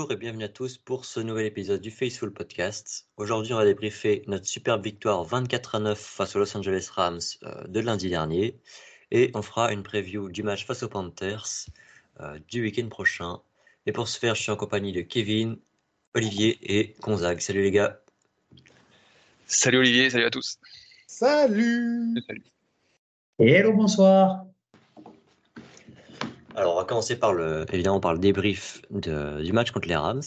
Bonjour et bienvenue à tous pour ce nouvel épisode du Faceful Podcast. Aujourd'hui, on va débriefer notre superbe victoire 24 à 9 face aux Los Angeles Rams euh, de lundi dernier et on fera une preview du match face aux Panthers euh, du week-end prochain. Et pour ce faire, je suis en compagnie de Kevin, Olivier et Gonzague. Salut les gars. Salut Olivier, salut à tous. Salut. Salut. Hello, bonsoir. Alors, on va commencer par le, évidemment par le débrief du match contre les Rams.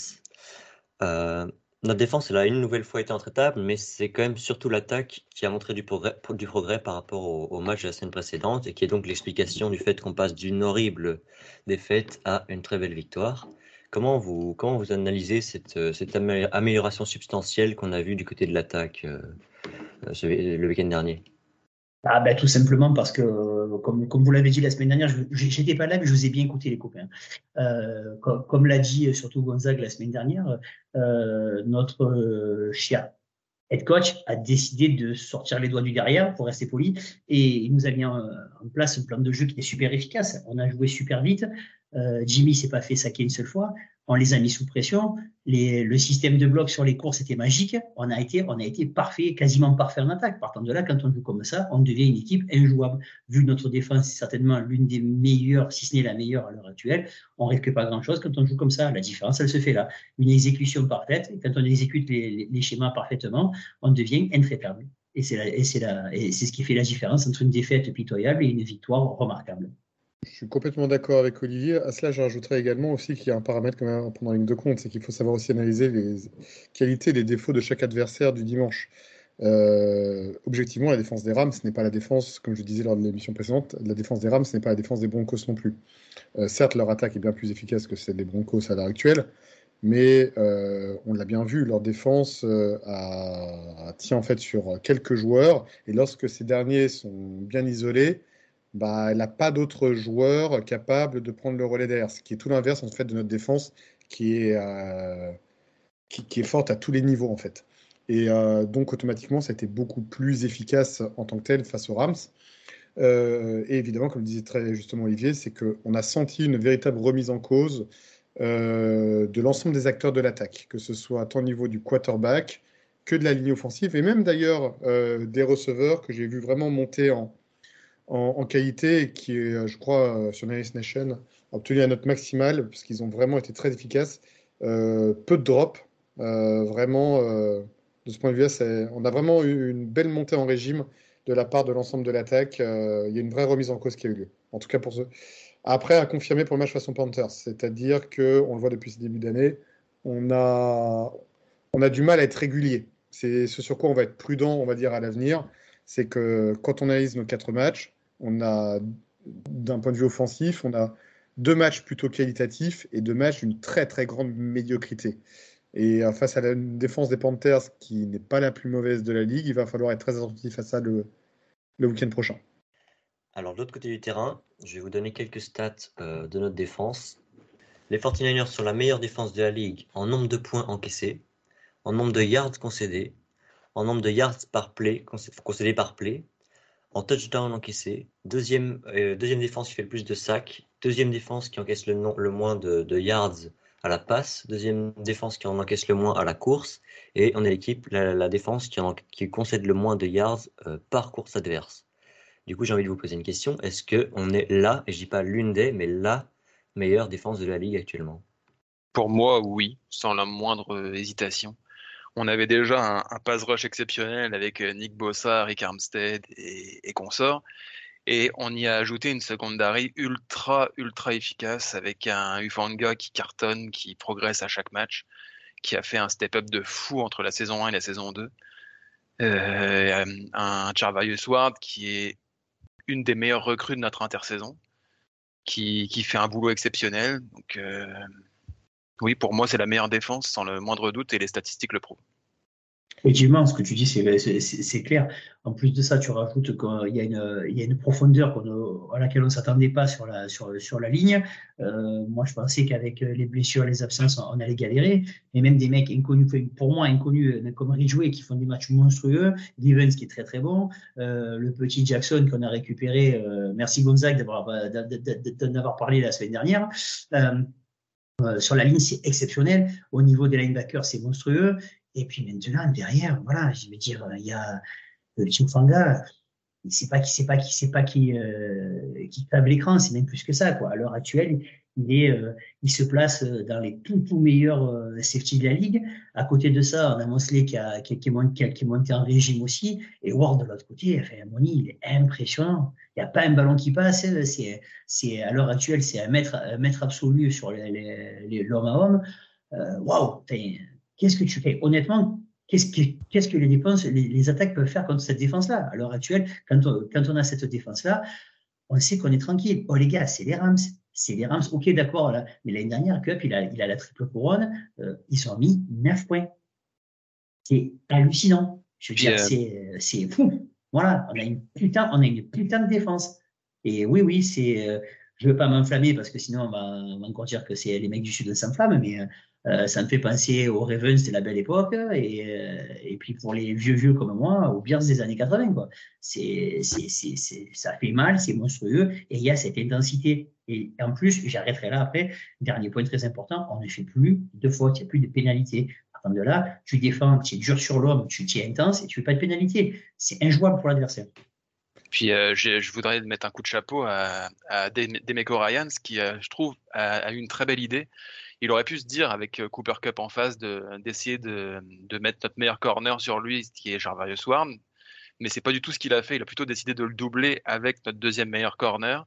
Euh, notre défense, elle a une nouvelle fois été intraitable, mais c'est quand même surtout l'attaque qui a montré du progrès, par rapport au, match de la semaine précédente et qui est donc l'explication du fait qu'on passe d'une horrible défaite à une très belle victoire. Comment vous, comment vous analysez cette, cette amélioration substantielle qu'on a vue du côté de l'attaque euh, euh, le week-end dernier? Ah ben, Tout simplement parce que, comme, comme vous l'avez dit la semaine dernière, je n'étais pas là, mais je vous ai bien écouté, les copains. Euh, comme, comme l'a dit euh, surtout Gonzague la semaine dernière, euh, notre euh, head coach a décidé de sortir les doigts du derrière, pour rester poli, et il nous a mis en, en place un plan de jeu qui est super efficace. On a joué super vite. Euh, Jimmy s'est pas fait saquer une seule fois on les a mis sous pression. le système de bloc sur les courses était magique. On a été, on a été parfait, quasiment parfait en attaque. Partant de là, quand on joue comme ça, on devient une équipe injouable. Vu notre défense est certainement l'une des meilleures, si ce n'est la meilleure à l'heure actuelle, on risque pas grand-chose quand on joue comme ça. La différence, elle se fait là. Une exécution parfaite. Et quand on exécute les, schémas parfaitement, on devient intraitable. Et c'est ce qui fait la différence entre une défaite pitoyable et une victoire remarquable. Je suis complètement d'accord avec Olivier. À cela, je également aussi qu'il y a un paramètre quand même à prendre en ligne de compte, c'est qu'il faut savoir aussi analyser les qualités les défauts de chaque adversaire du dimanche. Euh, objectivement, la défense des Rams, ce n'est pas la défense, comme je disais lors de l'émission précédente, la défense des Rams, ce n'est pas la défense des Broncos non plus. Euh, certes, leur attaque est bien plus efficace que celle des Broncos à l'heure actuelle, mais euh, on l'a bien vu, leur défense tient en fait sur quelques joueurs, et lorsque ces derniers sont bien isolés, bah, elle n'a pas d'autres joueurs capables de prendre le relais derrière, ce qui est tout l'inverse en fait de notre défense qui est, euh, qui, est forte à tous les niveaux en fait. Et euh, donc automatiquement, ça a été beaucoup plus efficace en tant que tel face aux Rams. Euh, et évidemment, comme le disait très justement Olivier, c'est qu'on a senti une véritable remise en cause de l'ensemble des acteurs de l'attaque, que ce soit tant au niveau du quarterback que de la ligne offensive, et même d'ailleurs des receveurs que j'ai vu vraiment monter en, en, qualité qui est, euh, je crois, euh, sur Nice Nation, a obtenu la note maximale parce qu'ils ont vraiment été très efficaces. Euh, peu de drops, vraiment, de ce point de vue-là, on a vraiment eu une belle montée en régime de la part de l'ensemble de l'attaque. il y a une vraie remise en cause qui a eu lieu. En tout cas pour ceux. Après, à confirmer pour le match façon Panthers, c'est-à-dire que on le voit depuis ce début d'année, on a, on a du mal à être régulier. C'est ce sur quoi on va être prudent, on va dire, à l'avenir. C'est que quand on analyse nos quatre matchs, on a, d'un point de vue offensif, on a deux matchs plutôt qualitatifs et deux matchs d'une très très grande médiocrité. Et euh, face à la défense des Panthers, qui n'est pas la plus mauvaise de la ligue, il va falloir être très attentif à ça le, week-end prochain. Alors, de l'autre côté du terrain, je vais vous donner quelques stats euh, de notre défense. Les 49ers sont la meilleure défense de la ligue en nombre de points encaissés, en nombre de yards concédés, en nombre de yards par play, concédés par play, en touchdown encaissé, deuxième, euh, deuxième défense qui fait le plus de sacs, deuxième défense qui encaisse le, moins de, yards à la passe, deuxième défense qui en encaisse le moins à la course, et on est l'équipe, la, défense qui, qui, concède le moins de yards euh, par course adverse. Du coup, j'ai envie de vous poser une question. Est-ce qu'on est là, et je dis pas l'une des, mais la meilleure défense de la ligue actuellement? Pour moi, oui, sans la moindre euh, hésitation. On avait déjà un, pass rush exceptionnel avec euh, Nick Bossa, Rick Armstead et, consorts. Et on y a ajouté une secondary ultra, ultra efficace avec un Ufanga qui cartonne, qui progresse à chaque match, qui a fait un step-up de fou entre la saison 1 et la saison 2. Euh, un Charvarius Ward qui est une des meilleures recrues de notre intersaison, qui, qui fait un boulot exceptionnel. Donc, euh, oui, pour moi, c'est la meilleure défense, sans le moindre doute, et les statistiques le prouvent. Effectivement, ce que tu dis, c'est clair. En plus de ça, tu rajoutes qu'il y, a une, profondeur à laquelle on ne s'attendait pas sur la, ligne. Euh, moi, je pensais qu'avec les blessures, les absences, on allait galérer. Et même des mecs inconnus, pour moi inconnus, euh, comme Ridgeway, qui font des matchs monstrueux. Givens, qui est très très bon. Euh, le petit Jackson qu'on a récupéré. merci Gonzague d'avoir parlé la semaine dernière. Euh, sur la ligne, c'est exceptionnel. Au niveau des linebackers, c'est monstrueux. Et puis maintenant, derrière, voilà, je vais dire, il y a le Chimfanga, il sait pas qui sait pas qui sait pas qui euh, qui l'écran, c'est même plus que ça quoi. À l'heure actuelle, euh, il se place dans les tout tout meilleurs euh, safety de la ligue. À côté de ça, on a Mosley qui a qui, monté, qui est monté en régime aussi et Ward de l'autre côté, enfin il est impressionnant. Il n'y a pas un ballon qui passe, c'est c'est à l'heure actuelle, c'est un mètre un absolu sur les, les, l'homme à homme. Waouh, qu'est-ce que tu fais? Honnêtement, Qu'est-ce que, les défenses, les, attaques peuvent faire contre cette défense-là? À l'heure actuelle, quand on a cette défense-là, on sait qu'on est tranquille. Oh les gars, c'est les Rams. C'est les Rams. Ok, d'accord. Là. Mais l'année dernière, Cup, il a, il a la triple couronne. Euh, ils ont mis 9 points. C'est hallucinant. Je veux dire, c'est, c'est fou. Voilà, on a une putain, on a une putain de défense. Et oui, oui, c'est. Euh, je veux pas m'enflammer parce que sinon on va, on va encore dire que c'est les mecs du sud de s'enflamment, mais euh, ça me fait penser aux Ravens de la belle époque et, euh, et puis pour les vieux vieux comme moi, aux Bears des années 80. Quoi. C'est, c'est, ça fait mal, c'est monstrueux et il y a cette intensité. Et en plus, j'arrêterai là après. Dernier point très important, on ne fait plus de fautes, il n'y a plus de pénalités. Partant de là, tu défends, tu es dur sur l'homme, tu, es intense et tu fais pas de pénalité. C'est injouable pour l'adversaire. Puis euh, je voudrais mettre un coup de chapeau à, à Demeco Ryans qui, je trouve, a, a, eu une très belle idée il aurait pu se dire avec euh, Cooper Cup en face d'essayer de, mettre notre meilleur corner sur lui, qui est Jarvarius Ward. Mais c'est pas du tout ce qu'il a fait. Il a plutôt décidé de le doubler avec notre deuxième meilleur corner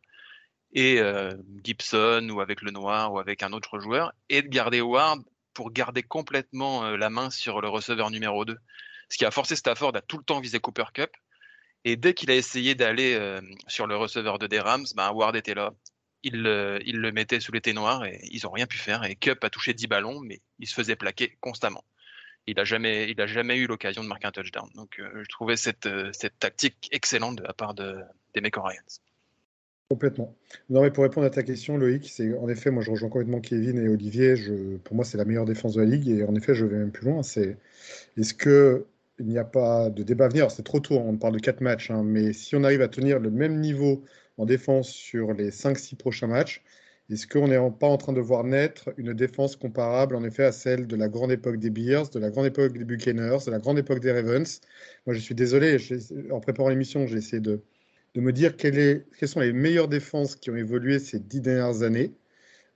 et euh, Gibson ou avec le noir ou avec un autre joueur et de garder Ward pour garder complètement euh, la main sur le receveur numéro 2. Ce qui a forcé Stafford à tout le temps viser Cooper Cup. Et dès qu'il a essayé d'aller sur le receveur de des Rams, ben Ward était là il, le mettait sous les noirs et ils n'ont rien pu faire. Et Cup a touché 10 ballons, mais il se faisait plaquer constamment. Il n'a jamais, jamais eu l'occasion de marquer un touchdown. Donc euh, je trouvais cette, euh, cette tactique excellente de la part de, des Ryans. Complètement. Non, mais pour répondre à ta question, Loïc, c'est en effet, moi je rejoins complètement Kevin et Olivier. Pour moi, c'est la meilleure défense de la ligue. Et en effet, je vais même plus loin. C'est est-ce que il n'y a pas de débat à venir? C'est trop tôt. On parle de quatre matchs, hein, mais si on arrive à tenir le même niveau en défense sur les 5-6 prochains matchs. Est-ce qu'on n'est pas en train de voir naître une défense comparable en effet à celle de la grande époque des Bears, de la grande époque des Buccaneers, de la grande époque des Ravens? Moi, je suis désolé, en préparant l'émission, j'ai essayé de, de, me dire quelles sont les meilleures défenses qui ont évolué ces dix dernières années.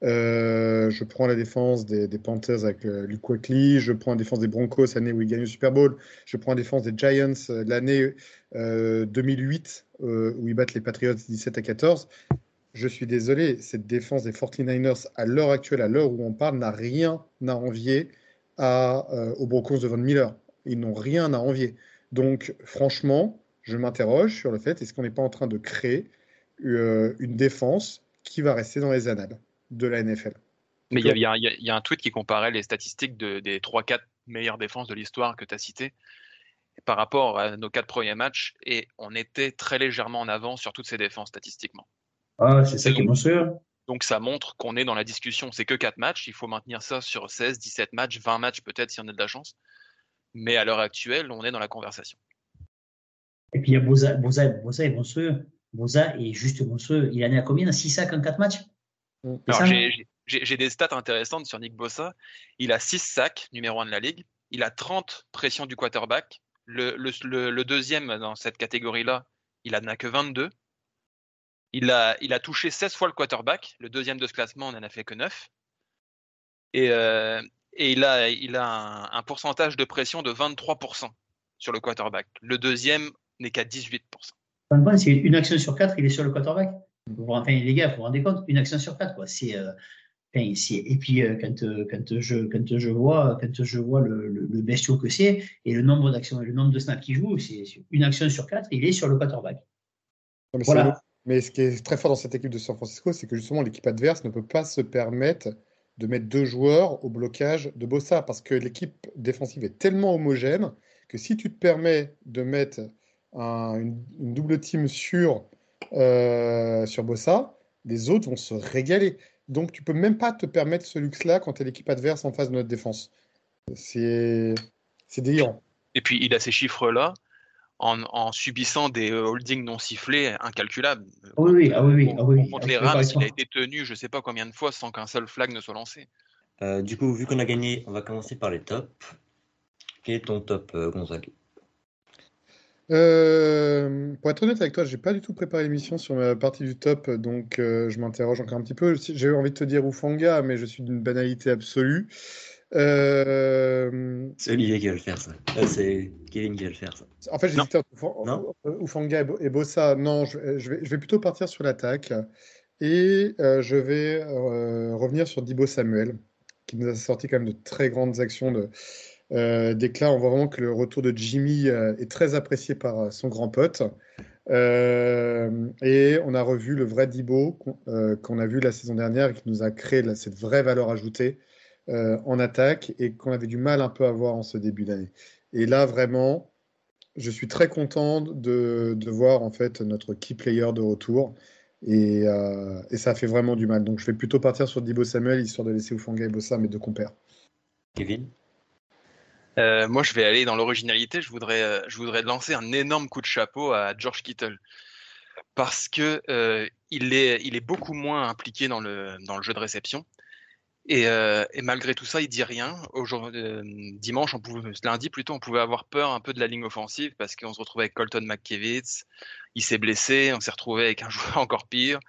Euh, je prends la défense des, Panthers avec euh, Luke Wakely, je prends la défense des Broncos l'année où ils gagnent le Super Bowl, je prends la défense des Giants euh, l'année 2008 où ils battent les Patriots 17 à 14. Je suis désolé, cette défense des 49ers à l'heure actuelle, à l'heure où on parle, n'a rien à envier à, aux Broncos de Von Miller. Ils n'ont rien à envier. Donc franchement, je m'interroge sur le fait, est-ce qu'on n'est pas en train de créer une défense qui va rester dans les annales? De la NFL. Mais il y, y, a un tweet qui comparait les statistiques de, des 3-4 meilleures défenses de l'histoire que tu as citées par rapport à nos quatre premiers matchs et on était très légèrement en avance sur toutes ces défenses statistiquement. Ah, c'est ça qui est sûr. Donc ça montre qu'on est dans la discussion. C'est que 4 matchs, il faut maintenir ça sur 16, 17 matchs, 20 matchs peut-être si on a de la chance. Mais à l'heure actuelle, on est dans la conversation. Et puis il y a Boza, Boza, Boza est monstrueux. Boza est juste monstrueux. Il en est à combien? 6 sacs en 4 matchs? J'ai des stats intéressantes sur Nick Bossa. Il a 6 sacs, numéro 1 de la ligue. Il a 30 pressions du quarterback. Le, le, deuxième dans cette catégorie-là, il n'en a que 22. Il a, il a touché 16 fois le quarterback. Le deuxième de ce classement, on n'en a fait que 9. Et, euh, et il a, il a un, un, pourcentage de pression de 23% sur le quarterback. Le deuxième n'est qu'à 18%. C'est une action sur 4, il est sur le quarterback? Enfin, les gars, vous vous rendez compte, une action sur quatre, quoi. C'est, euh, et puis euh, quand, euh, quand, je, quand je vois, quand je vois le, le, bestiau que c'est et le nombre d'actions, le nombre de snaps qu'il joue, c'est une action sur quatre, il est sur le quarterback. mais, voilà. mais ce qui est très fort dans cette équipe de San Francisco, c'est que justement l'équipe adverse ne peut pas se permettre de mettre deux joueurs au blocage de Bossa parce que l'équipe défensive est tellement homogène que si tu te permets de mettre une, une, double team sur euh, sur Bossa, les autres vont se régaler. Donc tu peux même pas te permettre ce luxe-là quand tu es l'équipe adverse en face de notre défense. C'est délirant. Et puis il a ces chiffres-là en, subissant des holdings non sifflés incalculables. Oui, oui, ah oui, ah oui. Contre les Rams, il a été tenu je ne sais pas combien de fois sans qu'un seul flag ne soit lancé. Euh, du coup, vu qu'on a gagné, on va commencer par les tops. Quel est ton top, euh, Gonzague? Euh, pour être honnête avec toi, j'ai pas du tout préparé l'émission sur ma partie du top, donc je m'interroge encore un petit peu. J'ai envie de te dire Oufanga, mais je suis d'une banalité absolue. C'est Olivier qui va le faire, ça. c'est Kevin qui va le faire, ça. En fait, j'hésitais entre Oufanga et Bossa. Non, je, vais, je, vais, plutôt partir sur l'attaque. Et je vais revenir sur Dibo Samuel qui nous a sorti quand même de très grandes actions de, euh, d'éclat. On voit vraiment que le retour de Jimmy euh, est très apprécié par euh, son grand pote. et on a revu le vrai Dibo qu'on a vu la saison dernière et qui nous a créé cette vraie valeur ajoutée en attaque et qu'on avait du mal un peu à voir en ce début d'année. Et là, vraiment, je suis très content de, voir en fait notre key player de retour. Euh, et, ça fait vraiment du mal. Donc je vais plutôt partir sur Dibo Samuel, histoire de laisser Ufanga et Bossa mes deux compères. Kevin? Euh, Moi, je vais aller dans l'originalité. Je voudrais, euh, je voudrais lancer un énorme coup de chapeau à George Kittle. Parce que il, est, il est beaucoup moins impliqué dans le, jeu de réception. Et, malgré tout ça, il dit rien. Dimanche, lundi plutôt, on pouvait avoir peur un peu de la ligne offensive parce qu'on se retrouvait avec Colton McKevitz, il s'est blessé, on s'est retrouvé avec un joueur encore pire.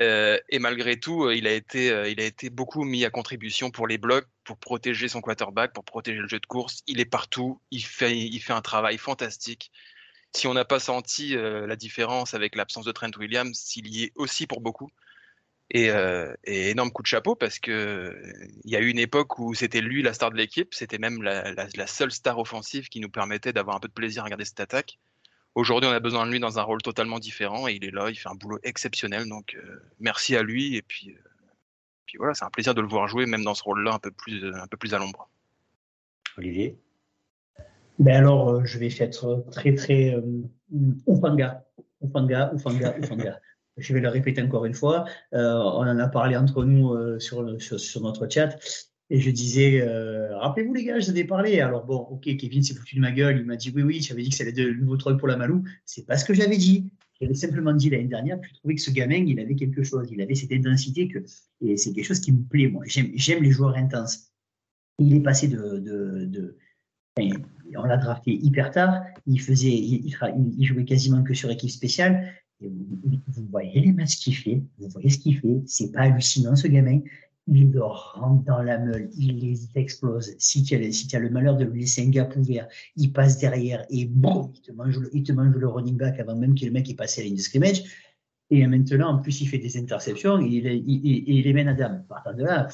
Euh, et malgré tout, euh, il a, été, euh, il a été beaucoup mis à contribution pour les blocs, pour protéger son quarterback, pour protéger le jeu de course. Il est partout, il fait, il fait un travail fantastique. Si on n'a pas senti la différence avec l'absence de Trent Williams, il y est aussi pour beaucoup. Et, énorme coup de chapeau parce que il y a eu une époque où c'était lui la star de l'équipe, c'était même la, la, seule star offensive qui nous permettait d'avoir un peu de plaisir à regarder cette attaque. Aujourd'hui, on a besoin de lui dans un rôle totalement différent et il est là, il fait un boulot exceptionnel. Donc, euh, merci à lui. Et puis, euh, puis voilà, c'est un plaisir de le voir jouer, même dans ce rôle-là, un peu plus, un peu plus à l'ombre. Olivier? Ben alors, euh, je vais être très, très Oufanga. Oufanga, Oufanga, Oufanga. je vais le répéter encore une fois. on en a parlé entre nous sur, sur, sur, notre chat. Et je disais, euh, rappelez-vous les gars, je vous ai parlé. Alors bon, ok, Kevin s'est foutu de ma gueule. Il m'a dit, oui, oui, j'avais dit que c'était le nouveau troll pour la Malou. C'est pas ce que j'avais dit. J'avais simplement dit l'année dernière que je trouvais que ce gamin, il avait quelque chose. Il avait cette intensité que, et c'est quelque chose qui me plaît. Moi, j'aime les joueurs intenses. Il est passé de, de, on l'a drafté hyper tard. Il faisait, il, jouait quasiment que sur équipe spéciale. Vous, voyez les matchs qu'il fait, vous voyez ce qu'il fait. C'est pas hallucinant ce gamin il rentre dans la meule, il les explose. Si tu as, le malheur de lui laisser un gap ouvert, il passe derrière et bon, il te mange le, il running back avant même que le mec ait passé la ligne de scrimmage. Et maintenant, en plus, il fait des interceptions et il, il, les mène à dame. Partant de là,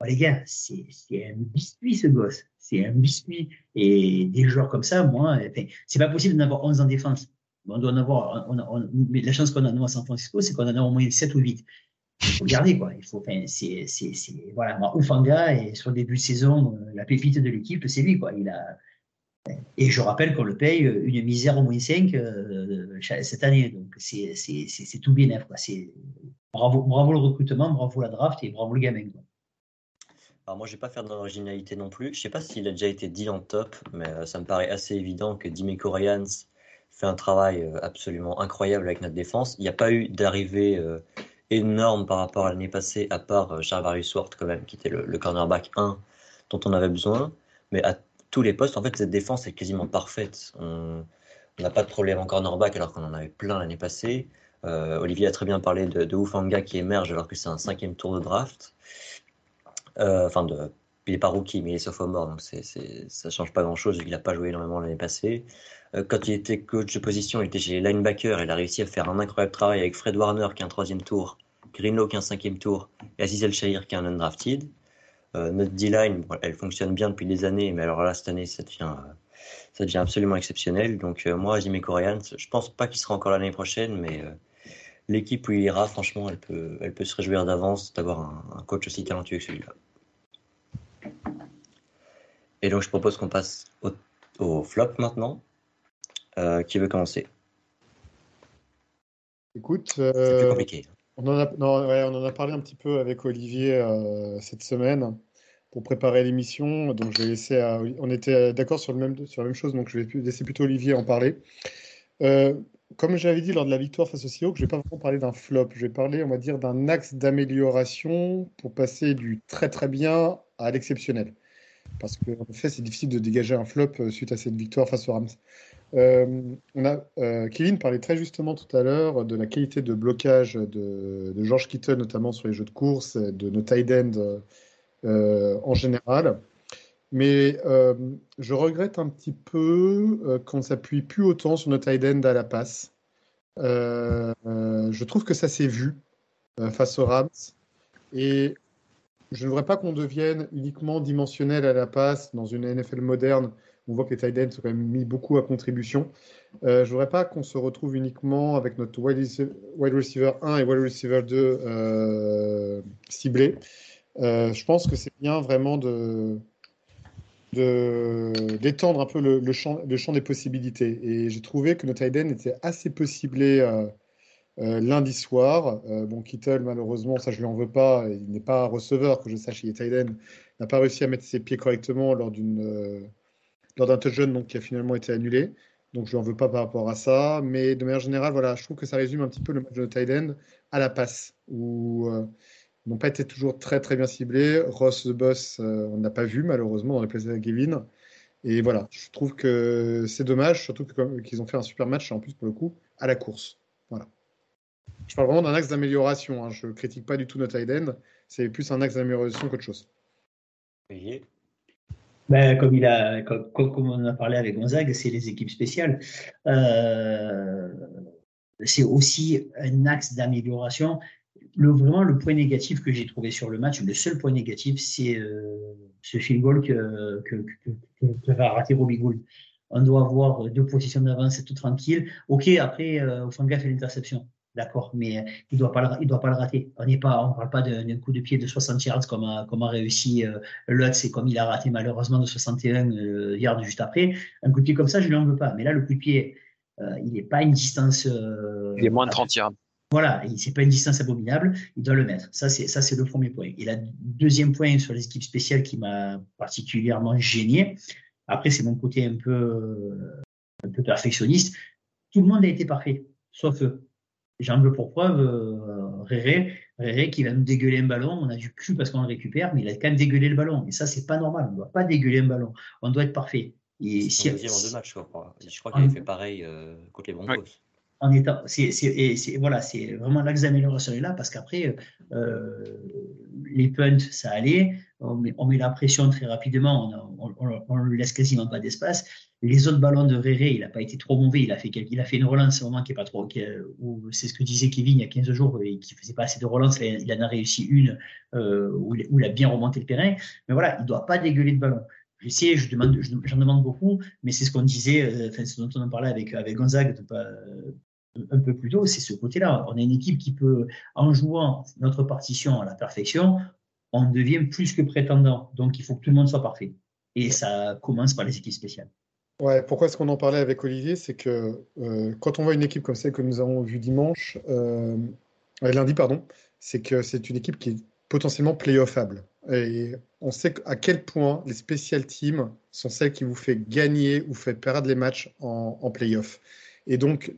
oh, les gars, c'est un biscuit ce gosse. C'est un biscuit. Et des joueurs comme ça, moi, c'est pas possible d'en avoir 11 en défense. On doit en avoir, mais la chance qu'on a nous à San Francisco, c'est qu'on en a au moins 7 ou 8 il faut garder quoi. Il faut, c'est, c'est, c'est, voilà, moi, Oufanga et sur le début de saison, euh, la pépite de l'équipe, c'est lui quoi. Il a, et je rappelle qu'on le paye une misère au moins 5 euh, cette année, donc c'est, c'est, c'est, tout bien quoi. C'est bravo, bravo le recrutement, bravo la draft et bravo le gamin quoi. Alors moi, je vais pas faire d'originalité non plus. Je sais pas s'il a déjà été dit en top, mais euh, ça me paraît assez évident que Dimeco Ryans fait un travail absolument incroyable avec notre défense. Il n'y a pas eu d'arrivée énorme par rapport à l'année passée, à part euh, Charvarius Ward quand même, qui était le, cornerback 1 dont on avait besoin. Mais à tous les postes, en fait, cette défense est quasiment parfaite. On n'a pas de problème en cornerback alors qu'on en avait plein l'année passée. Euh, Olivier a très bien parlé de, de Ufanga qui émerge alors que c'est un cinquième tour de draft. Euh, enfin, il n'est pas rookie, mais il est sophomore, donc ça ne change pas grand-chose vu qu'il n'a pas joué énormément l'année passée. Euh, quand il était coach de position, il était chez les linebackers. Il a réussi à faire un incroyable travail avec Fred Warner qui est un troisième tour, Greenlow qui est un cinquième tour et Aziz El Shahir qui est un undrafted. Euh, notre D-line, elle fonctionne bien depuis des années, mais alors là, cette année, ça devient, euh, ça devient absolument exceptionnel. Donc, moi, Jimmy Korean, je pense pas qu'il sera encore l'année prochaine, mais l'équipe où il ira, franchement, elle peut, elle peut se réjouir d'avance d'avoir un, coach aussi talentueux que celui-là. Et donc, je propose qu'on passe au flop maintenant. Euh, qui veut commencer? Écoute, euh, On, en a, on en a parlé un petit peu avec Olivier euh, cette semaine. pour préparer l'émission. Donc, je vais laisser à... On était d'accord sur, le même, sur la même chose, donc je vais laisser plutôt Olivier en parler. Euh, comme j'avais dit lors de la victoire face au Seahawks, je ne vais pas vraiment parler d'un flop. Je vais parler, on va dire, d'un axe d'amélioration pour passer du très très bien à l'exceptionnel. Parce qu'en effet, c'est difficile de dégager un flop euh, suite à cette victoire face aux Rams. Euh, on a, euh, Kevin parlait très justement tout à l'heure de la qualité de blocage de, George Kittle, notamment sur les jeux de course, de nos tight ends en général. Mais je regrette un petit peu qu'on s'appuie plus autant sur nos tight ends à la passe. je trouve que ça s'est vu face aux Rams. Et je ne voudrais pas qu'on devienne uniquement dimensionnel à la passe dans une NFL moderne. On voit que les tight sont quand même mis beaucoup à contribution. Euh, je voudrais pas qu'on se retrouve uniquement avec notre wide receiver 1 et wide receiver 2 euh, ciblés. Euh, je pense que c'est bien vraiment de d'étendre un peu le, champ, des possibilités. Et j'ai trouvé que notre tight end était assez peu ciblé euh, lundi soir. Bon, Kittle, malheureusement, ça je lui en veux pas. Il n'est pas receveur, que je sache. Il est Tyden. n'a pas réussi à mettre ses pieds correctement lors d'une euh, d'un touchdown donc qui a finalement été annulé. Donc je lui en veux pas par rapport à ça. Mais de manière générale, voilà, je trouve que ça résume un petit peu le match de Tyden à la passe, où ils n'ont pas été toujours très très bien ciblés. Ross the Boss, on n'a pas vu malheureusement dans les places de Gavin. Et voilà, je trouve que c'est dommage, surtout qu'ils ont fait un super match en plus pour le coup à la course. Voilà. Je parle vraiment d'un axe d'amélioration. Hein. Je ne critique pas du tout notre end. C'est plus un axe d'amélioration qu'autre chose. Ben, comme, il a, comme, on a parlé avec Gonzague, c'est les équipes spéciales. Euh, c'est aussi un axe d'amélioration. Le, vraiment, le point négatif que j'ai trouvé sur le match, le seul point négatif, c'est euh, ce field goal que, va rater Robbie Gould. On doit avoir deux positions d'avance, c'est tout tranquille. Ok, après, euh, à l'interception. D'accord, mais euh, il ne doit, pas le, doit pas le rater. On ne parle pas d'un coup de pied de 60 yards comme a, comme a réussi euh, Lutz et comme il a raté malheureusement de 61 euh, yards juste après. Un coup de pied comme ça, je ne lui en veux pas. Mais là, le coup de pied, euh, il n'est pas une distance. il est moins de 30 yards. Voilà, ce n'est pas une distance abominable, il doit le mettre. Ça, c'est, ça, c'est le premier point. Et le deuxième point sur les équipes spéciales qui m'a particulièrement gêné, après, c'est mon côté un peu, un peu perfectionniste. Tout le monde a été parfait, sauf eux. J'en veux pour preuve euh, Réré, Réré qui va nous dégueuler un ballon. On a du cul parce qu'on le récupère, mais il a quand même dégueulé le ballon. Et ça, c'est pas normal. On ne doit pas dégueuler un ballon. On doit être parfait. Et si, en deux matchs, je crois. Je crois qu'il a fait pareil euh, contre les Broncos. En état, c'est voilà, c'est vraiment l'axe d'amélioration est là parce qu'après euh, les punts, ça allait. On met, on met, la pression très rapidement. On, lui laisse quasiment pas d'espace. Les autres ballons de Réré, il n'a pas été trop mauvais. Il a fait, il a fait une relance au moment qui est pas trop. C'est ce que disait Kevin il y a 15 jours, et qui faisait pas assez de relance. Il en a réussi une euh, où, il, a bien remonté le terrain. Mais voilà, il ne doit pas dégueuler de ballon. Je je demande, j'en demande beaucoup, mais c'est ce qu'on disait, euh, enfin, ce dont on parlait avec, avec Gonzague un peu plus tôt, c'est ce côté-là. On a une équipe qui peut, en jouant notre partition à la perfection, on devient plus que prétendant. Donc, il faut que tout le monde soit parfait. Et ça commence par les équipes spéciales. Ouais, pourquoi est-ce qu'on en parlait avec Olivier? C'est que euh, quand on voit une équipe comme celle que nous avons vue dimanche, euh, lundi, pardon, c'est que c'est une équipe qui est potentiellement playoffable. Et on sait à quel point les special teams sont celles qui vous font gagner ou fait perdre les matchs en, en playoff. Et donc,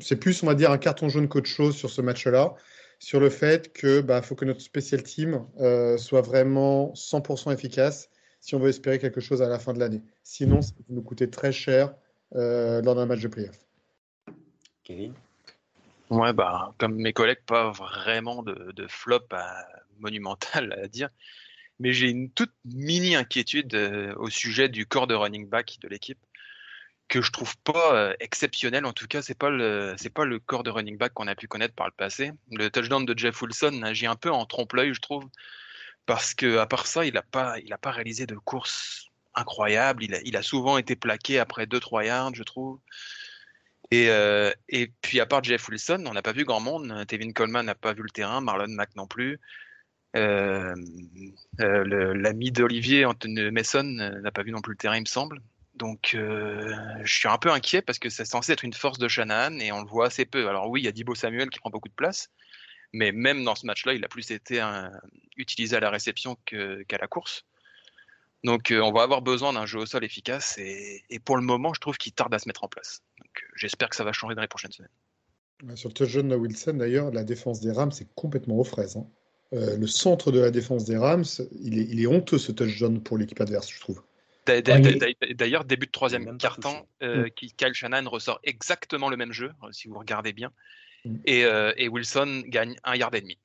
c'est plus, on va dire, un carton jaune qu'autre chose sur ce match-là, sur le fait que bah, faut que notre special team euh, soit vraiment 100% efficace si on veut espérer quelque chose à la fin de l'année. Sinon, ça va nous coûter très cher euh, lors d'un match de playoff. Kevin? Ouais, bah, comme mes collègues, pas vraiment de, flop monumental à dire. Mais j'ai une toute mini inquiétude euh, au sujet du corps de running back de l'équipe que je trouve pas euh, exceptionnel. En tout cas, c'est pas le c'est pas le corps de running back qu'on a pu connaître par le passé. Le touchdown de Jeff Wilson agit un peu en trompe-l'œil, je trouve parce que à part ça, il n'a pas, il a pas réalisé de course incroyable. Il a, souvent été plaqué après 2-3 yards, je trouve. Et, euh, et puis à part Jeff Wilson, on n'a pas vu grand monde. Tevin Coleman n'a pas vu le terrain, Marlon Mack non plus. Euh, L'ami d'Olivier, Anthony Mason, n'a pas vu non plus le terrain, il me semble. Donc euh, je suis un peu inquiet parce que c'est censé être une force de Shanahan et on le voit assez peu. Alors oui, il y a Dibo Samuel qui prend beaucoup de place, mais même dans ce match-là, il a plus été utilisé à la réception qu'à la course. Donc on va avoir besoin d'un jeu au sol efficace et, pour le moment, je trouve qu'il tarde à se mettre en place. Donc j'espère que ça va changer dans les prochaines semaines. Sur le touchdown de Wilson, d'ailleurs, la défense des Rams est complètement aux fraises. Hein. le centre de la défense des Rams, il est, il est honteux ce touchdown pour l'équipe adverse, je trouve. D'ailleurs, début de troisième quart-temps, euh, mm. Kyle Shannon ressort exactement le même jeu, euh, si vous regardez bien. Mm. Euh, et, Wilson gagne un yard et demi.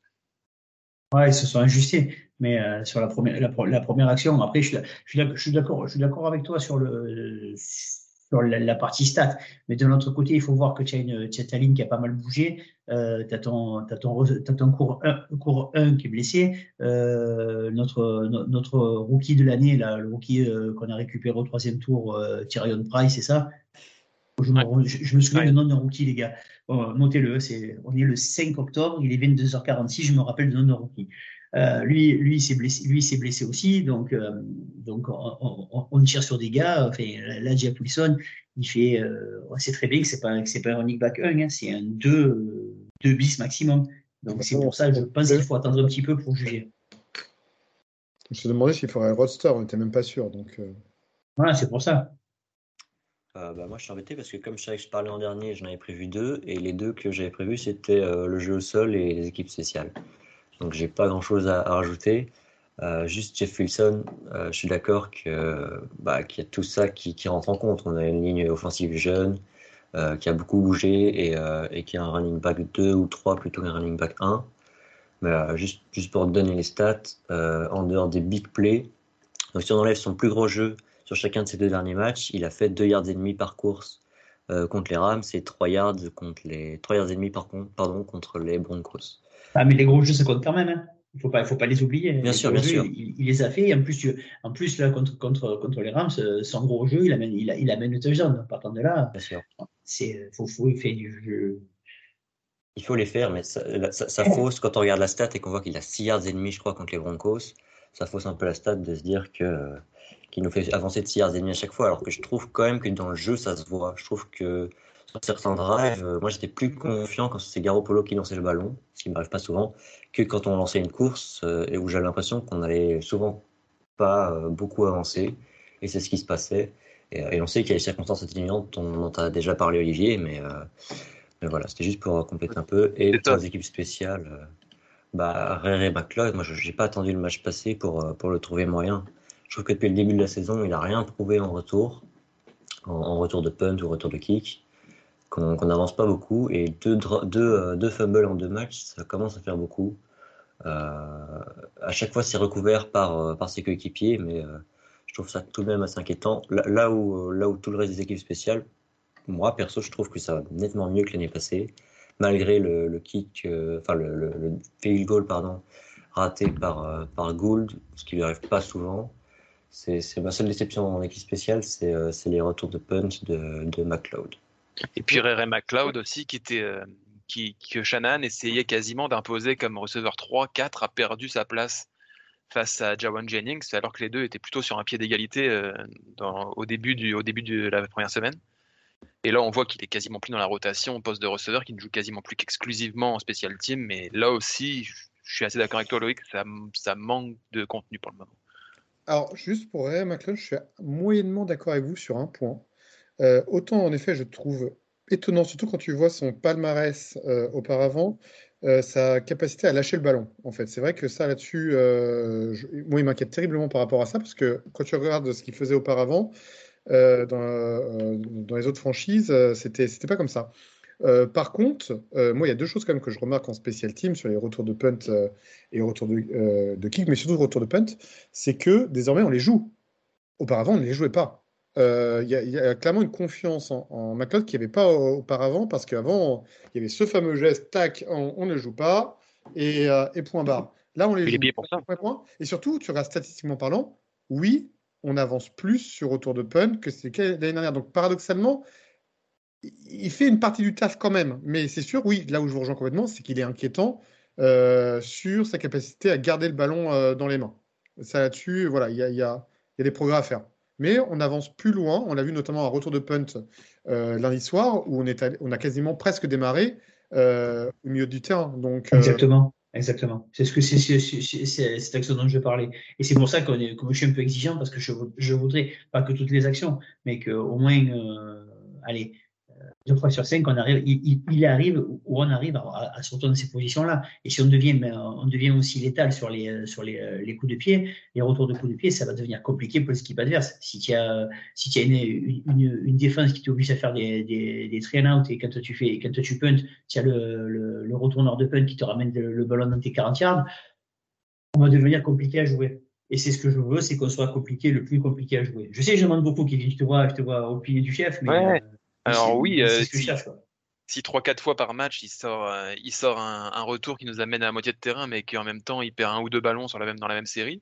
Ouais, ils se sont ajustés. Mais sur la première, la, première action, après, je suis d'accord avec toi sur le, la, partie stat. Mais de l'autre côté, il faut voir que tu as, une, ta ligne qui a pas mal bougé. Euh, tu as ton, ton, cours, 1, cours 1 qui est blessé. Euh, notre, notre rookie de l'année, le rookie euh, qu'on a récupéré au troisième tour, euh, Tyrion Price, c'est ça? Je me, je, me, souviens de nom d'un rookie, les gars. Notez-le, on est le 5 octobre, il est 22h46, je me rappelle de nom d'un rookie. Euh, lui, lui s'est blessé, lui s'est blessé aussi, donc, euh, donc on, tire sur des gars. Enfin, là, Wilson, il fait, euh, on sait très bien que c'est pas, c'est pas un running back 1, hein, c'est un 2, 2 bis maximum. Donc c'est pour ça que je pense qu'il faut attendre un petit peu pour juger. Je me suis demandé s'il ferait un roadster, on n'était même pas sûr. Donc, Voilà, c'est pour ça. bah, moi, je suis embêté parce que comme je savais que je parlais en dernier, j'en avais prévu deux, et les deux que j'avais prévus, c'était le jeu au sol et les équipes spéciales. Donc j'ai pas grand chose à, rajouter. Euh, juste Jeff Wilson, euh, je suis d'accord que bah, qu'il y a tout ça qui, rentre en compte. On a une ligne offensive jeune euh, qui a beaucoup bougé et, qui a un running back 2 ou 3 plutôt qu'un running back 1. Mais juste, juste pour donner les stats, en dehors des big plays, donc si on enlève son plus gros jeu sur chacun de ces deux derniers matchs, il a fait 2 yards et demi par course contre les Rams et 3 yards contre les 3 yards et demi par contre, pardon, contre les Broncos. Ah, mais les gros jeux, ça compte quand même. Hein. Il ne faut pas, faut pas les oublier. Bien sûr, bien sûr. Il, les a fait. Et en plus, en plus là, contre, contre, contre les Rams, son gros jeu, il amène, il, il amène le touchdown. Partant de là, bien sûr. C'est, faut, faut faire du jeu. Il faut les faire, mais ça, ça, fausse quand on regarde la stat et qu'on voit qu'il a 6 yards et demi, je crois, contre les Broncos. Ça fausse un peu la stat de se dire que qu'il nous fait avancer de 6 yards et demi à chaque fois, alors que je trouve quand même que dans le jeu, ça se voit. Je trouve que certains drives, euh, moi j'étais plus confiant quand c'est Garoppolo qui lançait le ballon, ce qui m'arrive pas souvent, que quand on lançait une course euh, et où j'avais l'impression qu'on allait souvent pas euh, beaucoup avancer. Et c'est ce qui se passait. Et, on sait qu'il y a des circonstances atténuantes, on en a déjà parlé Olivier, mais, voilà, c'était juste pour compléter un peu. Et pour les équipes spéciales, bah, Ray McLeod, moi je n'ai pas attendu le match passé pour, pour le trouver moyen. Je trouve que depuis le début de la saison, il n'a rien prouvé en retour, en, retour de punt ou retour de kick qu'on n'avance pas beaucoup. Et deux, deux, euh, deux, fumbles en deux matchs, ça commence à faire beaucoup. Euh, à chaque fois, c'est recouvert par, euh, par ses coéquipiers, mais je trouve ça tout de même assez inquiétant. Là, où, là où tout le reste des équipes spéciales, moi, perso, je trouve que ça va nettement mieux que l'année passée, malgré le, le kick, enfin le, le, field goal, pardon, raté par, par Gould, ce qui lui arrive pas souvent. C'est ma seule déception en équipe spéciale, c'est les retours de punch de, de McLeod. Et puis Ray McLeod aussi, qui était, euh, qui, que Shannon essayait quasiment d'imposer comme receveur 3, 4, a perdu sa place face à Jawan Jennings, alors que les deux étaient plutôt sur un pied d'égalité euh, au, début du, au début de la première semaine. Et là, on voit qu'il est quasiment plus dans la rotation au poste de receveur, qu'il ne joue quasiment plus qu'exclusivement en special team. Mais là aussi, je suis assez d'accord avec toi, Loïc, ça, ça manque de contenu pour le moment. Alors, juste pour Ray McLeod, je suis moyennement d'accord avec vous sur un point. Euh, autant, en effet, je trouve étonnant, surtout quand tu vois son palmarès euh, auparavant, euh, sa capacité à lâcher le ballon. En fait, c'est vrai que ça là-dessus, moi, il m'inquiète terriblement par rapport à ça, parce que quand tu regardes ce qu'il faisait auparavant dans, les autres franchises, c'était c'était pas comme ça. par contre, moi, il y a deux choses quand même que je remarque en spécial team sur les retours de punt et retours de, de kick, mais surtout retours de punt, c'est que désormais on les joue. Auparavant, on ne les jouait pas. Euh, il y, a clairement une confiance en, en McLeod qu'il n'y avait pas auparavant, parce qu'avant, il y avait ce fameux geste, tac, on, ne joue pas, et, euh, et, point barre. Là, on les joue. Pour ça. Et surtout, tu regardes statistiquement parlant, oui, on avance plus sur retour de punt que c'était l'année dernière. Donc, paradoxalement, il fait une partie du taf quand même. Mais c'est sûr, oui, là où je vous rejoins complètement, c'est qu'il est inquiétant euh, sur sa capacité à garder le ballon dans les mains. Ça là-dessus, voilà, il y a, y a des progrès à faire. Mais on avance plus loin. On l'a vu notamment à retour de punt euh, lundi soir, où on, est on a quasiment presque démarré euh, au milieu du terrain. Donc, euh, Exactement. Exactement. C'est ce que c'est cette action dont je parlais. Et c'est pour ça que je suis un peu exigeant parce que je, je voudrais pas que toutes les actions, mais qu'au moins, allez, deux fois sur cinq, on arrive, il, arrive ou on arrive à, à se retrouver dans ces positions-là. Et si on devient, ben, on devient aussi létal sur les, sur les, les, coups de pied, les retours de coups de pied, ça va devenir compliqué pour l'équipe adverse. Si tu as, si tu as une, une, une, défense qui t'oblige à faire des, des, des train out et quand tu fais, quand tu punt, tu as le, le, le retourneur de punt qui te ramène le, ballon dans tes 40 yards, on va devenir compliqué à jouer. Et c'est ce que je veux, c'est qu'on soit compliqué, le plus compliqué à jouer. Je sais, je demande beaucoup, qui je te vois, je te vois au pied du chef, mais. Ouais. Euh, alors oui, euh, si, 3-4 fois par match, il sort, euh, il sort un, retour qui nous amène à la moitié de terrain, mais qu'en même temps, il perd un ou deux ballons sur la même, dans la même série,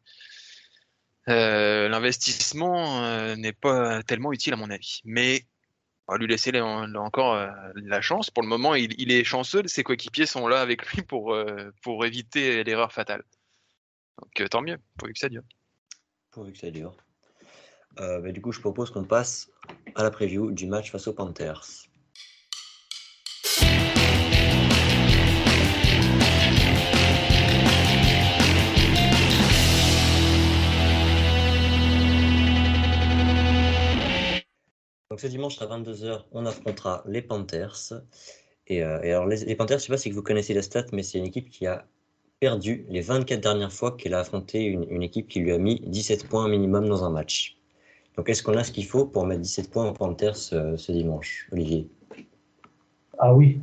euh, l'investissement n'est pas tellement utile à mon avis. Mais on va lui laisser encore la chance. Pour le moment, il, est chanceux, ses coéquipiers sont là avec lui pour, pour éviter l'erreur fatale. Donc tant mieux, pourvu que ça dure. Pourvu que ça dure. Euh, du coup, je propose qu'on passe à la preview du match face aux Panthers. Donc ce dimanche à 22h, on affrontera les Panthers. Et, euh, alors les, Panthers, je ne sais pas si vous connaissez la stat, mais c'est une équipe qui a perdu les 24 dernières fois qu'elle a affronté une, équipe qui lui a mis 17 points minimum dans un match. Donc, est-ce qu'on a ce qu'il faut pour mettre 17 points en Panthers ce, dimanche, Olivier? Ah oui,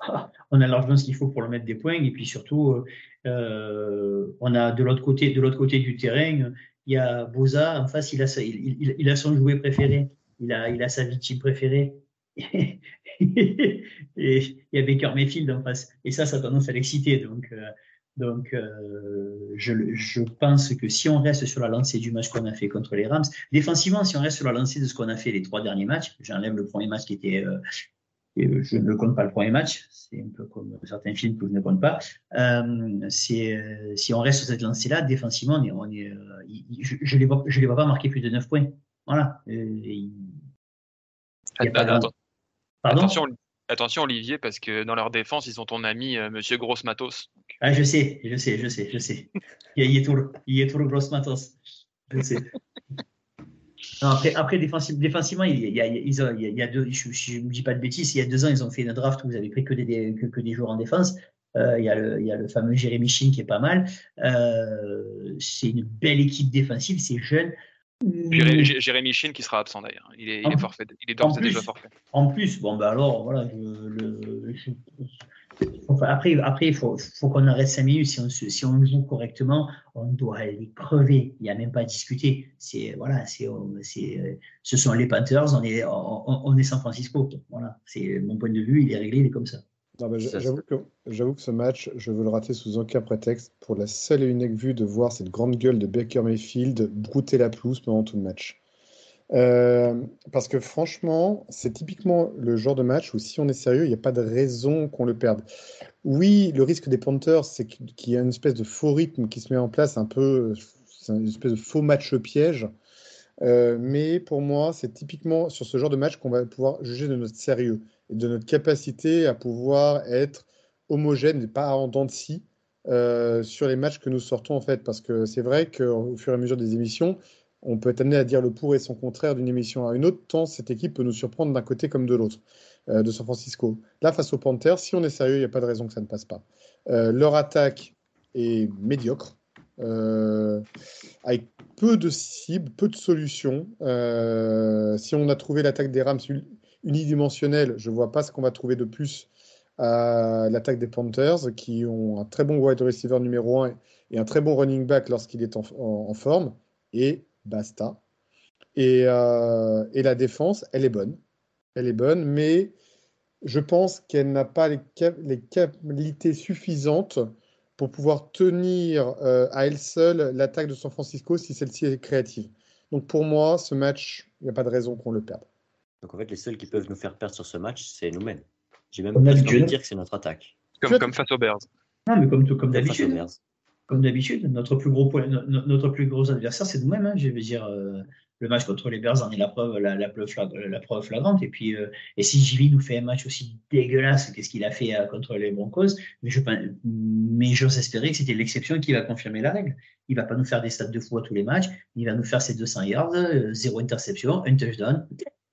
on a largement ce qu'il faut pour le mettre des points. Et puis surtout, euh, on a de l'autre côté, côté du terrain, il y a Boza. En face, il a, son jouet préféré. Il a, il a sa victime préférée. et il y a Baker Mayfield en face. Et ça, ça a tendance à l'exciter. Donc, euh, donc, euh, je, je, pense que si on reste sur la lancée du match qu'on a fait contre les Rams, défensivement, si on reste sur la lancée de ce qu'on a fait les trois derniers matchs, j'enlève le premier match qui était, euh, euh je ne compte pas le premier match, c'est un peu comme certains films que je ne compte pas. Euh, si on reste sur cette lancée-là, défensivement, on est, on est, je ne les, les vois pas marquer plus de 9 points. Voilà. Il, Pardon? Attention, Attention Olivier, parce que dans leur défense, ils ont ton ami euh, Monsieur Gross Matos. Ah, je sais, je sais, je sais, je sais. Il y a, tout, le Gross Matos. Je sais. après, après défensivement, il y a, il y deux, je ne dis pas de bêtises, il y a deux ans, ils ont fait une draft où vous avez pris que des, que, des joueurs en défense. Euh, il, y a le, il y a le fameux Jérémy Chin qui est pas mal. Euh, c'est une belle équipe défensive, c'est jeune. Jérémy Chin qui sera absent d'ailleurs. Il est, il est forfait. Il est d'ores déjà forfait. En plus, bon, bah alors, voilà. le, après, après, il faut, faut qu'on arrête 5 minutes. Si on, si on joue correctement, on doit aller crever. Il n'y a même pas à discuter. C'est, voilà, c'est, c'est, ce sont les Panthers. On est, on, on est San Francisco. Voilà. C'est mon point de vue. Il est réglé. Il est comme ça. J'avoue que, que, ce match, je veux le rater sous aucun prétexte pour la seule et unique vue de voir cette grande gueule de Baker Mayfield brouter la pelouse pendant tout le match. Euh, parce que franchement, c'est typiquement le genre de match où si on est sérieux, il n'y a pas de raison qu'on le perde. Oui, le risque des Panthers, c'est qu'il y a une espèce de faux rythme qui se met en place, un peu, c'est une espèce de faux match piège. Euh, mais pour moi, c'est typiquement sur ce genre de match qu'on va pouvoir juger de notre sérieux de notre capacité à pouvoir être homogène et pas en dents de scie euh, sur les matchs que nous sortons en fait. Parce que c'est vrai qu'au fur et à mesure des émissions, on peut être amené à dire le pour et son contraire d'une émission à une autre, tant cette équipe peut nous surprendre d'un côté comme de l'autre euh, de San Francisco. Là, face aux Panthers, si on est sérieux, il n'y a pas de raison que ça ne passe pas. leur attaque est médiocre. avec peu de cibles, peu de solutions. Euh, si on a trouvé l'attaque des Rams unidimensionnelle, je ne vois pas ce qu'on va trouver de plus à l'attaque des Panthers, qui ont un très bon wide receiver numéro 1 et un très bon running back lorsqu'il est en, forme, et basta. Et, euh, et, la défense, elle est bonne. Elle est bonne, mais je pense qu'elle n'a pas les, les, qualités suffisantes pour pouvoir tenir euh, à elle seule l'attaque de San Francisco si celle-ci est créative. Donc pour moi, ce match, il n'y a pas de raison qu'on le perde. Donc en fait, les seuls qui peuvent nous faire perdre sur ce match, c'est nous-mêmes. J'ai même envie de dire que c'est notre attaque. Comme, comme, face aux Bears. Non, mais comme, comme d'habitude. Comme d'habitude, notre plus gros notre plus gros adversaire, c'est nous-mêmes. Hein. Je veux dire, euh, le match contre les Bears en est la preuve, la, preuve, flagrante. Et puis, euh, et si Jimmy nous fait un match aussi dégueulasse qu'est-ce qu'il a fait euh, contre les Broncos, mais je mais j'ose espérer que c'était l'exception qui va confirmer la règle. Il va pas nous faire des stats de fou à tous les matchs. Il va nous faire ses 200 yards, euh, zéro interception, un touchdown.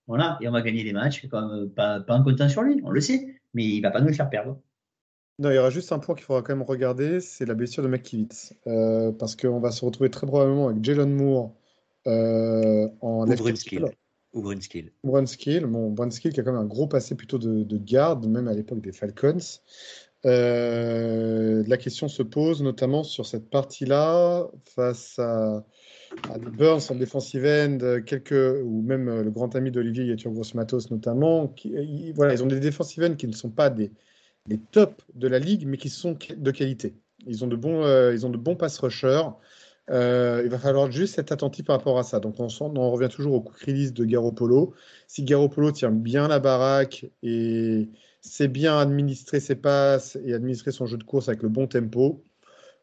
Voilà, et on va gagner les matchs. Comme, pas, pas en comptant sur lui, on le sait, mais il va pas nous le faire perdre. Non, il y aura juste un point qu'il faudra quand même regarder, c'est la blessure de McKivitz. parce qu'on va se retrouver très probablement avec Jalen Moore euh, en Ou Brunskill. Ou Brunskill. Brunskill, bon, Brunskill qui a quand même un gros passé plutôt de, garde, même à l'époque des Falcons. Euh, la question se pose notamment sur cette partie-là face à, des Burns en defensive end, quelques, ou même euh, le grand ami d'Olivier Yatur Gross-Matos notamment. Qui, voilà, ils ont des defensive ends qui ne sont pas des, des tops de la ligue, mais qui sont de qualité. Ils ont de bons, ils ont de bons pass rushers. Euh, il va falloir juste être attentif par rapport à ça. Donc on, revient toujours au quick release de Garoppolo. Si Garoppolo tient bien la baraque et sait bien administrer ses passes et administrer son jeu de course avec le bon tempo,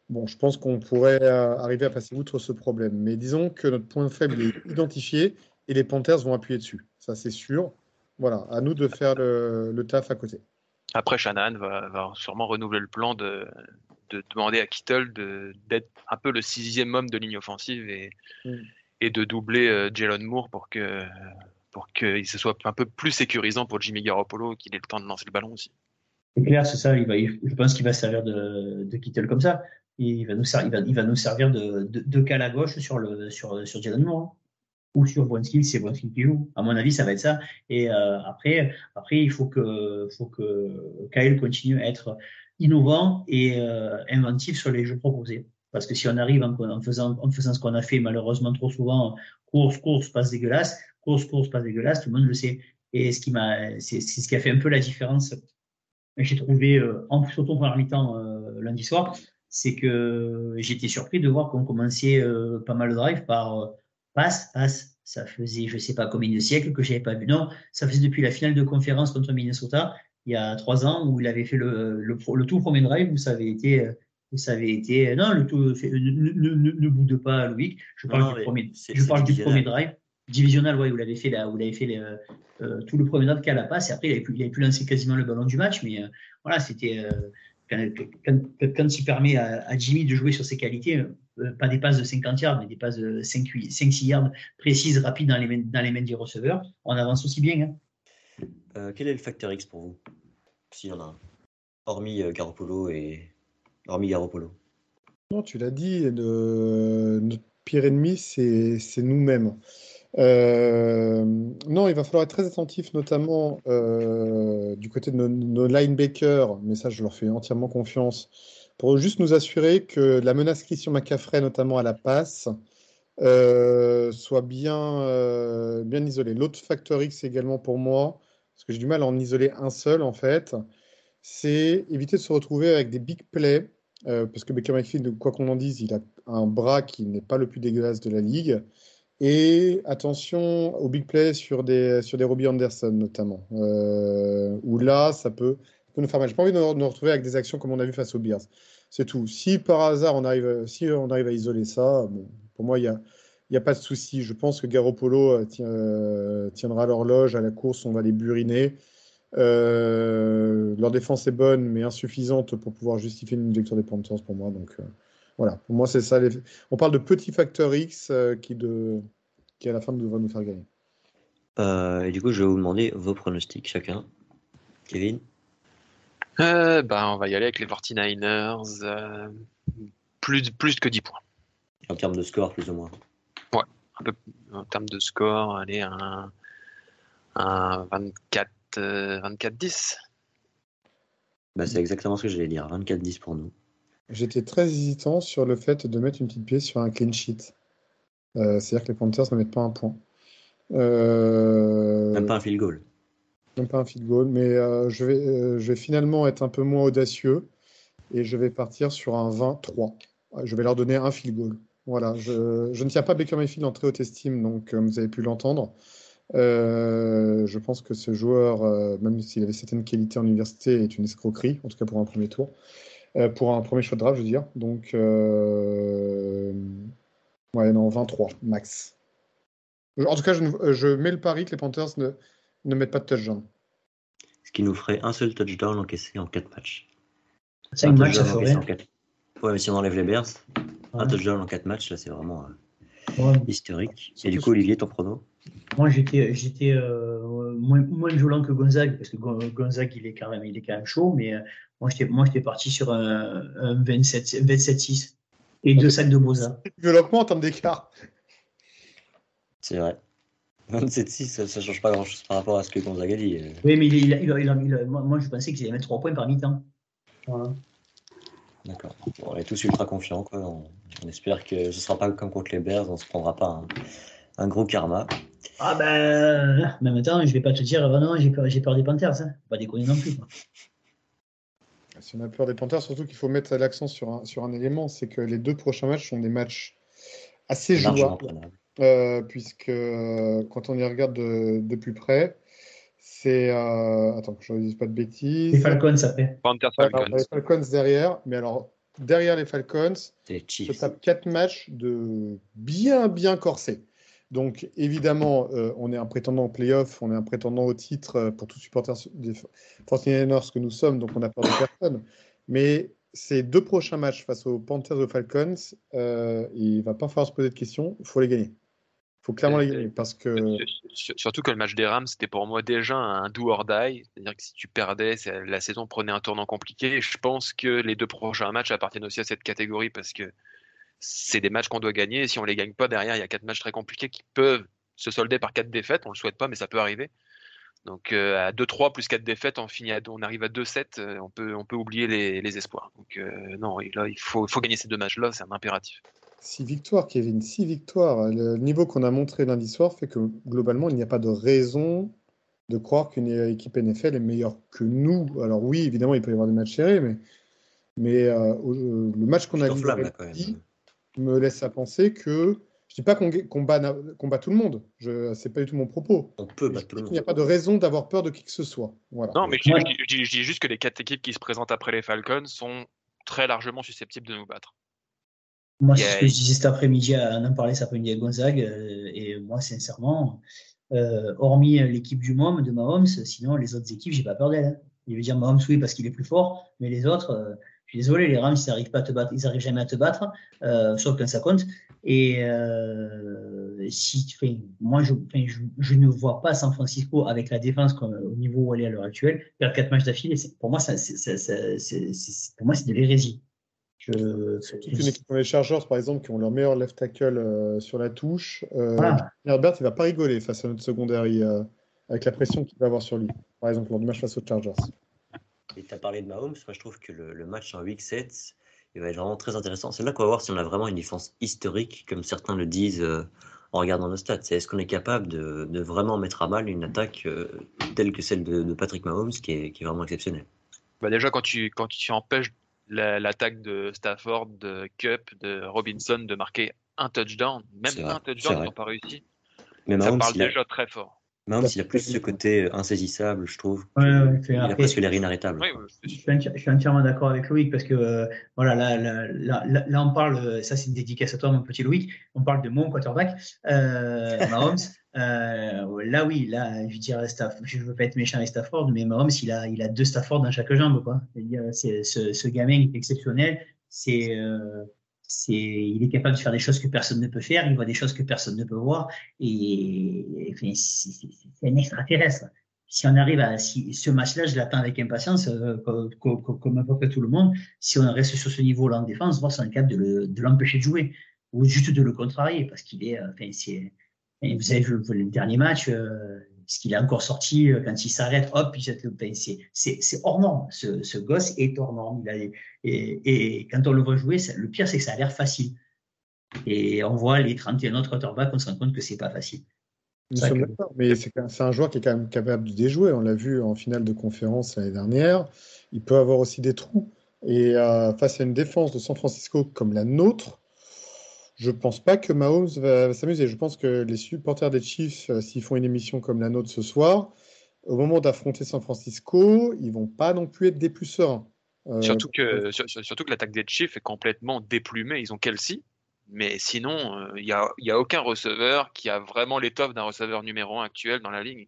bon, je pense qu'on pourrait euh, arriver à passer outre ce problème. Mais disons que notre point faible est identifié et les Panthers vont appuyer dessus. Ça, c'est sûr. Voilà, à nous de faire le, taf à côté. Après, Shannon va, va, sûrement renouveler le plan de, de demander à Kittle d'être un peu le sixième homme de ligne offensive et, mm. et de doubler euh, Jalen Moore pour que pour qu'il se soit un peu plus sécurisant pour Jimmy Garoppolo qu'il ait le temps de lancer le ballon aussi. C'est clair, c'est ça. Il va, je pense qu'il va servir de, de Kittle comme ça. Il va nous, servir, il va, il va nous servir de, de, de cal à gauche sur, le, sur, sur Jalen Moore. Hein. Ou sur Brunskill, c'est Brunskill qui joue. À mon avis, ça va être ça. Et euh, après, après, il faut que, faut que Kyle continue à être innovant et euh, inventif sur les jeux proposés. Parce que si on arrive en, faisant, en faisant ce qu'on a fait malheureusement trop souvent, course, course, passe dégueulasse, course, course, passe dégueulasse, tout le monde le sait. Et ce qui m'a, c'est ce qui a fait un peu la différence. J'ai trouvé, euh, en surtout en première mi-temps euh, lundi soir, c'est que j'étais surpris de voir qu'on commençait euh, pas mal de drive par euh, passe, passe. Ça faisait, je sais pas combien de siècles que j'avais pas vu. Non, ça faisait depuis la finale de conférence contre Minnesota il y a trois ans où il avait fait le, le, le tout premier drive où ça avait été ça avait été non le tout ne, ne, ne, boude pas Louis je parle du premier je parle du premier drive divisionnel ouais, vous l'avez fait là vous l'avez fait euh, tout le premier drive qu'à la passe et après il avait pu il avait pu lancer quasiment le ballon du match mais euh, voilà c'était euh, quand, tu permets à, à, Jimmy de jouer sur ses qualités pas des passes de 50 yards mais des passes de 5-6 yards précises rapides dans les mains, dans les mains du receveur on avance aussi bien hein. Euh, quel est le facteur X pour vous? S'il y en a un. Hormis euh, Garoppolo et. Hormis Garoppolo. Non, tu l'as dit, notre pire ennemi, c'est nous-mêmes. Euh, non, il va falloir être très attentif, notamment du côté de nos, linebackers, mais ça, je leur fais entièrement confiance, pour juste nous assurer que la menace Christian McCaffrey, notamment à la passe, soit bien, bien isolée. L'autre facteur X également pour moi, parce que j'ai du mal à en isoler un seul en fait, c'est éviter de se retrouver avec des big plays, euh, parce que Baker Mayfield, quoi qu'on en dise, il a un bras qui n'est pas le plus dégueulasse de la ligue. Et attention aux big plays sur des, sur des Robbie Anderson notamment, euh, où là, ça peut, nous faire mal. J'ai pas envie de nous, retrouver avec des actions comme on a vu face aux Bears. C'est tout. Si par hasard on arrive, si on arrive à isoler ça, bon, pour moi, il y a, n'y a pas de souci. Je pense que Garoppolo euh, euh, tiendra l'horloge à la course, on va les buriner. Euh, leur défense est bonne, mais insuffisante pour pouvoir justifier une victoire des Panthers pour moi. Donc voilà, pour moi c'est ça. On parle de petits facteurs X qui, de... qui à la fin devraient nous faire gagner. et du coup, je vais vous demander vos pronostics chacun. Kevin? Bah, On va y aller avec les 49ers. plus, plus que 10 points. En termes de score, plus ou moins en termes de score, allez, un, un 24, 24-10. Euh, bah, c'est exactement ce que j'allais dire, 24-10 pour nous. J'étais très hésitant sur le fait de mettre une petite pièce sur un clean sheet. Euh, c'est-à-dire que les Panthers ne mettent pas un point. Euh... Même pas un field goal. Même pas un field goal, mais euh, je, vais, je vais finalement être un peu moins audacieux et je vais partir sur un 20-3. Je vais leur donner un field goal. Voilà, je, ne tiens pas Baker Mayfield en très haute estime, donc comme vous avez pu l'entendre. Euh, je pense que ce joueur, euh, même s'il avait certaines qualités en université, est une escroquerie, en tout cas pour un premier tour, pour un premier choix de draft, je veux dire. Donc, ouais, non, 23 max. En tout cas, je, je mets le pari que les Panthers ne, ne mettent pas de touchdown. Ce qui nous ferait un seul touchdown encaissé en 4 matchs. 5 Un matchs, ça ferait. en quatre- Ouais, mais si on enlève les Bears, un touchdown en 4 matchs, là, c'est vraiment euh, Ouais. historique. Et du coup, Olivier, ton prono? Moi, j'étais, j'étais euh, moins, moins violent que Gonzague, parce que Gon- Gonzague, il est quand même, il est quand même chaud, mais euh, moi, j'étais, moi, j'étais parti sur un, un 27 27-6 et deux sacs de Boza. Violemment en termes d'écart. C'est vrai. 27-6, ça, ça change pas grand-chose par rapport à ce que Gonzaga dit. euh. Oui, mais il, il, a- il, moi, moi, je pensais qu'ils allaient mettre 3 points par mi-temps. Voilà. D'accord. Bon, on est tous ultra confiants. Quoi. On, on espère que ce sera pas comme contre les Bears, on se prendra pas un, un gros karma. Ah ben, même temps, je vais pas te dire, ah non, j'ai peur, j'ai peur des Panthers, hein. Pas déconner non plus. quoi. Si on a peur des Panthers, surtout qu'il faut mettre l'accent sur un, sur un élément, c'est que les deux prochains matchs sont des matchs assez jouables, euh, puisque euh, quand on y regarde de, de plus près, c'est... euh, attends, que je ne dise pas de Les bêtises. Falcons, après. Panthers alors, Falcons. les Falcons derrière, mais alors, derrière les Falcons, les Chiefs. tape quatre matchs de bien, bien corsés. Donc, évidemment, euh, on est un prétendant au playoff, on est un prétendant au titre euh, pour tous supporters des 49ers que nous sommes, donc on a peur de personne. Mais ces deux prochains matchs face aux Panthers et aux Falcons, euh, il va pas falloir se poser de questions, il faut les gagner. Il faut clairement les gagner parce que Sur- Surtout que le match des Rams, c'était pour moi déjà un do or die. C'est-à-dire que si tu perdais, la saison prenait un tournant compliqué. Et je pense que les deux prochains matchs appartiennent aussi à cette catégorie parce que c'est des matchs qu'on doit gagner. Et si on les gagne pas, derrière, il y a quatre matchs très compliqués qui peuvent se solder par quatre défaites. On le souhaite pas, mais ça peut arriver. Donc euh, à 2-3 plus 4 défaites, on, finit à, on arrive à 2-7, euh, on, peut, on peut oublier les, les espoirs. Donc euh, non, là, il faut, gagner ces deux matchs-là, c'est un impératif. six victoires, Kevin, six victoires. Le niveau qu'on a montré lundi soir fait que globalement, il n'y a pas de raison de croire qu'une équipe NFL est meilleure que nous. Alors oui, évidemment, il peut y avoir des matchs serrés, mais, euh, le match qu'on a C'est me laisse à penser que je dis pas qu'on qu'on bat, tout le monde. Je c'est pas du tout mon propos. On peut battre tout le qu'il n'y a monde. pas de raison d'avoir peur de qui que ce soit. Voilà. Non, mais je, Ouais. je dis- je dis, je dis juste que les quatre équipes qui se présentent après les Falcons sont très largement susceptibles de nous battre. Moi, Il c'est ce que je disais cet après-midi, à- on en parlait cet après-midi à Gonzague, euh, et moi, sincèrement, euh, hormis l'équipe du MOM, de Mahomes, sinon, les autres équipes, j'ai pas peur d'elles. hein. Il veut dire Mahomes, oui, parce qu'il est plus fort, mais les autres, euh, je suis désolé, les Rams, ils n'arrivent pas à te battre, ils arrivent jamais à te battre, euh, sauf quand ça compte. Et euh, si, enfin, moi, je, enfin, je, je ne vois pas San Francisco avec la défense comme, au niveau où elle est à l'heure actuelle, perdre quatre matchs d'affilée. Pour moi, ça, ça- ça- pour moi, c'est de l'hérésie. Je, Surtout qu'une équipe comme les Chargers, par exemple, qui ont leur meilleur left tackle euh, sur la touche, euh, Voilà. Herbert, il va pas rigoler face à notre secondary euh, avec la pression qu'il va avoir sur lui. Par exemple, lors du match face aux Chargers. Et tu as parlé de Mahomes, moi je trouve que le, le match en week 7, il va être vraiment très intéressant. C'est là qu'on va voir si on a vraiment une défense historique, comme certains le disent euh, en regardant nos stats. C'est est-ce qu'on est capable de, de vraiment mettre à mal une attaque euh, telle que celle de, de Patrick Mahomes, qui est, qui est vraiment exceptionnelle? Bah déjà, quand tu, quand tu empêches la- l'attaque de Stafford, de Cup, de Robinson de marquer un touchdown, même un touchdown, ils n'ont pas réussi. Mais Ça parle a, déjà très fort. Mahomes, il a plus ce côté euh, insaisissable, je trouve. Ouais, ouais, fait il a presque l'air inarrêtable. C'est Je suis, je suis entièrement d'accord avec Loïc parce que euh, voilà, là, là, là, là, là, on parle, euh, ça c'est une dédicace à toi, mon petit Loïc, on parle de mon quarterback, euh, Mahomes. Euh, là, oui, là, je veux dire, Staff, je veux pas être méchant avec Stafford, mais Mahomes, il a, il a deux Stafford dans chaque jambe, quoi. C'est-à-dire, c'est, ce, ce gamin il est exceptionnel. C'est, euh, il est capable de faire des choses que personne ne peut faire. Il voit des choses que personne ne peut voir. Et, c'est, un extraterrestre si on arrive à si ce match-là, je l'attends avec impatience, euh, co- co- co- comme à peu près tout le monde. Si on reste sur ce niveau-là en défense, voir si on est capable de le- de l'empêcher de jouer ou juste de le contrarier parce qu'il est, euh, enfin, c'est, vous avez vu le dernier match, euh, ce qu'il a encore sorti euh, quand il s'arrête, hop, il jette le pain. C'est, hors norme. Ce, ce gosse est hors norme. Il a, et, et quand on le voit jouer, ça- le pire, c'est que ça a l'air facile. Et on voit les 31 autres quarterbacks, on se rend compte que c'est pas facile. Nous sommes d'accord, mais c'est un joueur qui est quand même capable de déjouer. On l'a vu en finale de conférence l'année dernière. Il peut avoir aussi des trous. Et euh, face à une défense de San Francisco comme la nôtre, je pense pas que Mahomes va, va s'amuser. Je pense que les supporters des Chiefs, euh, s'ils font une émission comme la nôtre ce soir, au moment d'affronter San Francisco, ils vont pas non plus être des plus sereins. Euh, Surtout que, sur- sur- surtout que l'attaque des Chiefs est complètement déplumée. Ils ont Kelsey, Mais sinon, il n'y a, y a aucun receveur qui a vraiment l'étoffe d'un receveur numéro 1 actuel dans la ligne.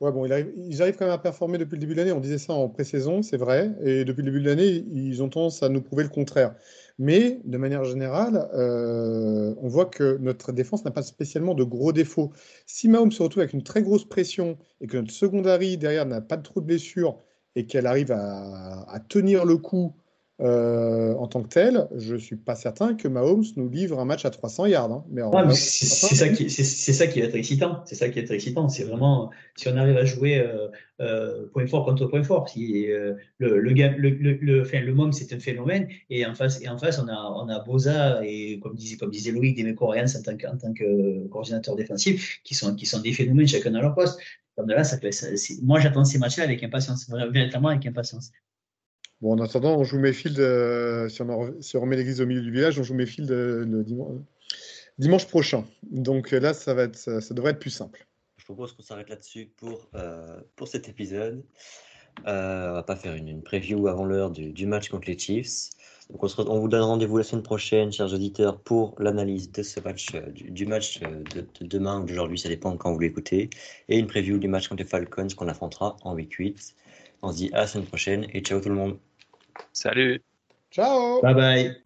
Ouais, bon, ils arrivent, quand même à performer depuis le début de l'année. On disait ça en pré-saison, c'est vrai. Et depuis le début de l'année, ils ont tendance à nous prouver le contraire. Mais de manière générale, euh, on voit que notre défense n'a pas spécialement de gros défauts. Si Mahomes se retrouve avec une très grosse pression et que notre secondary derrière n'a pas de trop de blessures et qu'elle arrive à, tenir le coup euh, en tant que tel, je ne suis pas certain que Mahomes nous livre un match à 300 yards. Hein. Mais c'est ça, qui, ça qui va être excitant. C'est ça qui est excitant. C'est vraiment si on arrive à jouer euh, euh, point fort contre point fort. Si, le, le, le, le, enfin, le MOM, c'est un phénomène. Et en face, et en face on, a, on a Boza et, comme disait, comme disait Loïc, des Coréens en tant que, en tant que coordinateur défensif, qui sont, qui sont des phénomènes chacun à leur poste. Comme de là, ça moi, j'attends ces matchs-là avec impatience, véritablement avec impatience. Bon, en attendant, on joue mes fields, si, on remet l'église au milieu du village, on joue mes fields le dimanche, prochain. Donc là, ça, va être, ça, devrait être plus simple. Je propose qu'on s'arrête là-dessus pour, euh, pour cet épisode. Euh, on va pas faire une, preview avant l'heure du, match contre les Chiefs. Donc on, vous donne rendez-vous la semaine prochaine, chers auditeurs, pour l'analyse de ce match, euh, du, match euh, de, demain ou d'aujourd'hui, ça dépend quand vous l'écoutez, et une preview du match contre les Falcons qu'on affrontera en week 8. On se dit à la semaine prochaine et ciao tout le monde. Salut. Ciao. Bye bye.